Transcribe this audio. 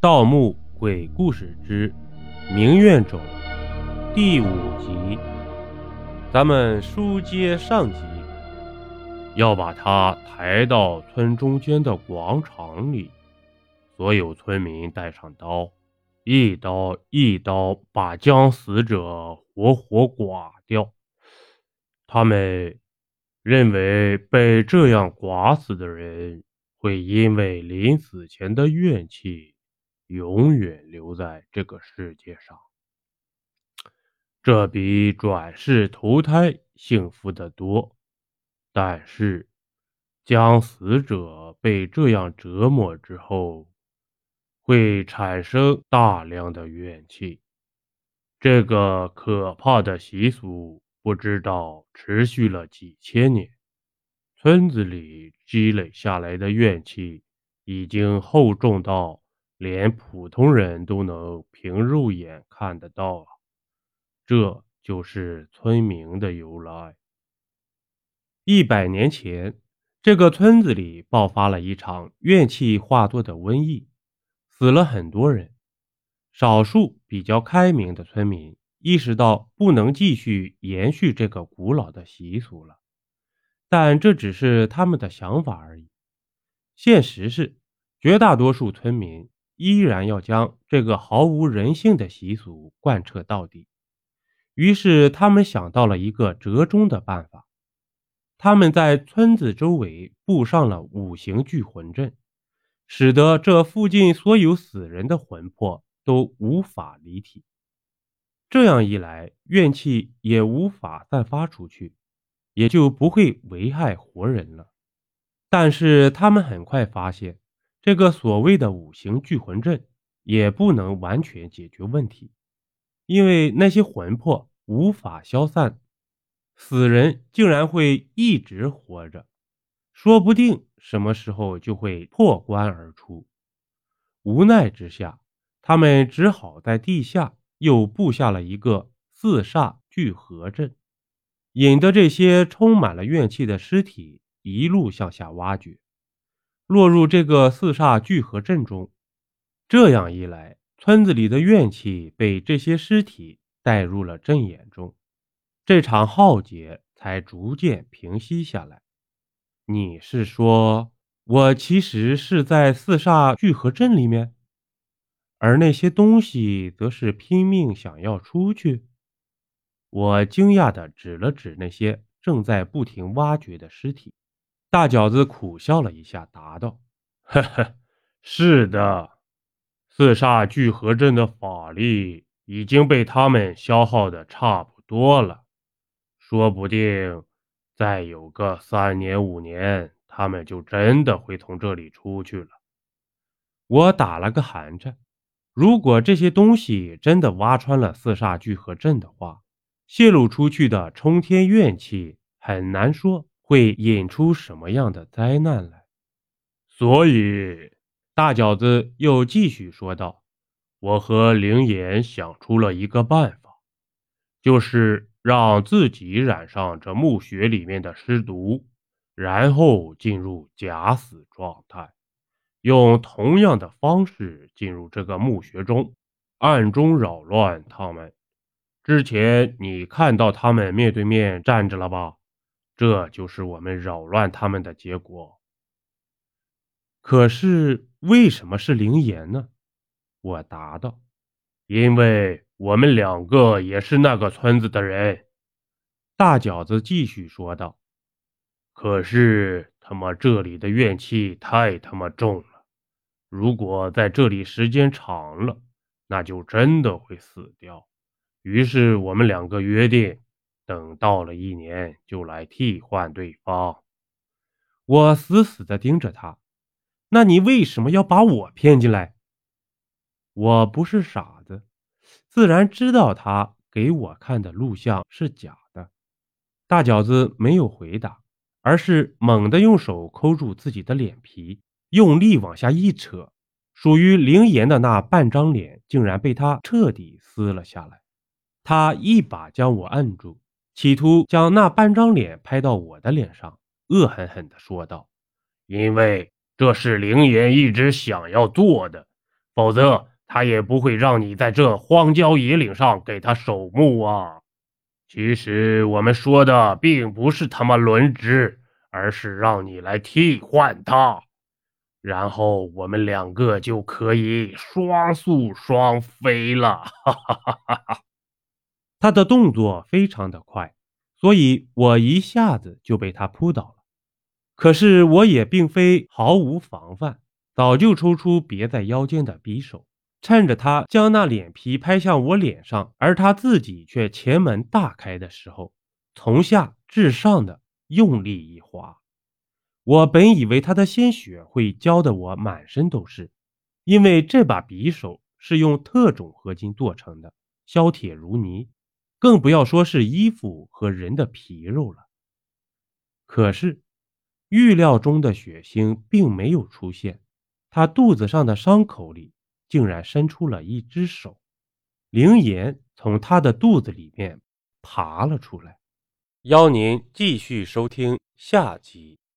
盗墓鬼故事之明院冢第五集，咱们书接上集，要把他抬到村中间的广场里，所有村民带上刀，一刀一刀把将死者活活剐掉。他们认为被这样剐死的人会因为临死前的怨气。永远留在这个世界上，这比转世投胎幸福得多。但是，将死者被这样折磨之后，会产生大量的怨气。这个可怕的习俗不知道持续了几千年，村子里积累下来的怨气已经厚重到。连普通人都能凭肉眼看得到啊！这就是村民的由来。一百年前，这个村子里爆发了一场怨气化作的瘟疫，死了很多人。少数比较开明的村民意识到不能继续延续这个古老的习俗了，但这只是他们的想法而已。现实是，绝大多数村民。依然要将这个毫无人性的习俗贯彻到底。于是，他们想到了一个折中的办法。他们在村子周围布上了五行聚魂阵，使得这附近所有死人的魂魄都无法离体。这样一来，怨气也无法散发出去，也就不会危害活人了。但是，他们很快发现。这个所谓的五行聚魂阵也不能完全解决问题，因为那些魂魄无法消散，死人竟然会一直活着，说不定什么时候就会破关而出。无奈之下，他们只好在地下又布下了一个四煞聚合阵，引得这些充满了怨气的尸体一路向下挖掘。落入这个四煞聚合阵中，这样一来，村子里的怨气被这些尸体带入了阵眼中，这场浩劫才逐渐平息下来。你是说，我其实是在四煞聚合阵里面，而那些东西则是拼命想要出去？我惊讶地指了指那些正在不停挖掘的尸体。大饺子苦笑了一下，答道：“呵呵，是的，四煞聚合阵的法力已经被他们消耗的差不多了，说不定再有个三年五年，他们就真的会从这里出去了。”我打了个寒颤。如果这些东西真的挖穿了四煞聚合阵的话，泄露出去的冲天怨气，很难说。会引出什么样的灾难来？所以，大饺子又继续说道：“我和灵眼想出了一个办法，就是让自己染上这墓穴里面的尸毒，然后进入假死状态，用同样的方式进入这个墓穴中，暗中扰乱他们。之前你看到他们面对面站着了吧？”这就是我们扰乱他们的结果。可是为什么是灵岩呢？我答道：“因为我们两个也是那个村子的人。”大饺子继续说道：“可是他妈这里的怨气太他妈重了，如果在这里时间长了，那就真的会死掉。于是我们两个约定。”等到了一年，就来替换对方。我死死地盯着他。那你为什么要把我骗进来？我不是傻子，自然知道他给我看的录像是假的。大饺子没有回答，而是猛地用手抠住自己的脸皮，用力往下一扯，属于灵岩的那半张脸竟然被他彻底撕了下来。他一把将我按住。企图将那半张脸拍到我的脸上，恶狠狠地说道：“因为这是灵岩一直想要做的，否则他也不会让你在这荒郊野岭上给他守墓啊。其实我们说的并不是他妈轮值，而是让你来替换他，然后我们两个就可以双宿双飞了。哈哈哈哈哈！他的动作非常的快，所以我一下子就被他扑倒了。可是我也并非毫无防范，早就抽出别在腰间的匕首，趁着他将那脸皮拍向我脸上，而他自己却前门大开的时候，从下至上的用力一划。我本以为他的鲜血会浇得我满身都是，因为这把匕首是用特种合金做成的，削铁如泥，更不要说是衣服和人的皮肉了。可是。预料中的血腥并没有出现，他肚子上的伤口里竟然伸出了一只手，灵岩从他的肚子里面爬了出来。邀您继续收听下集。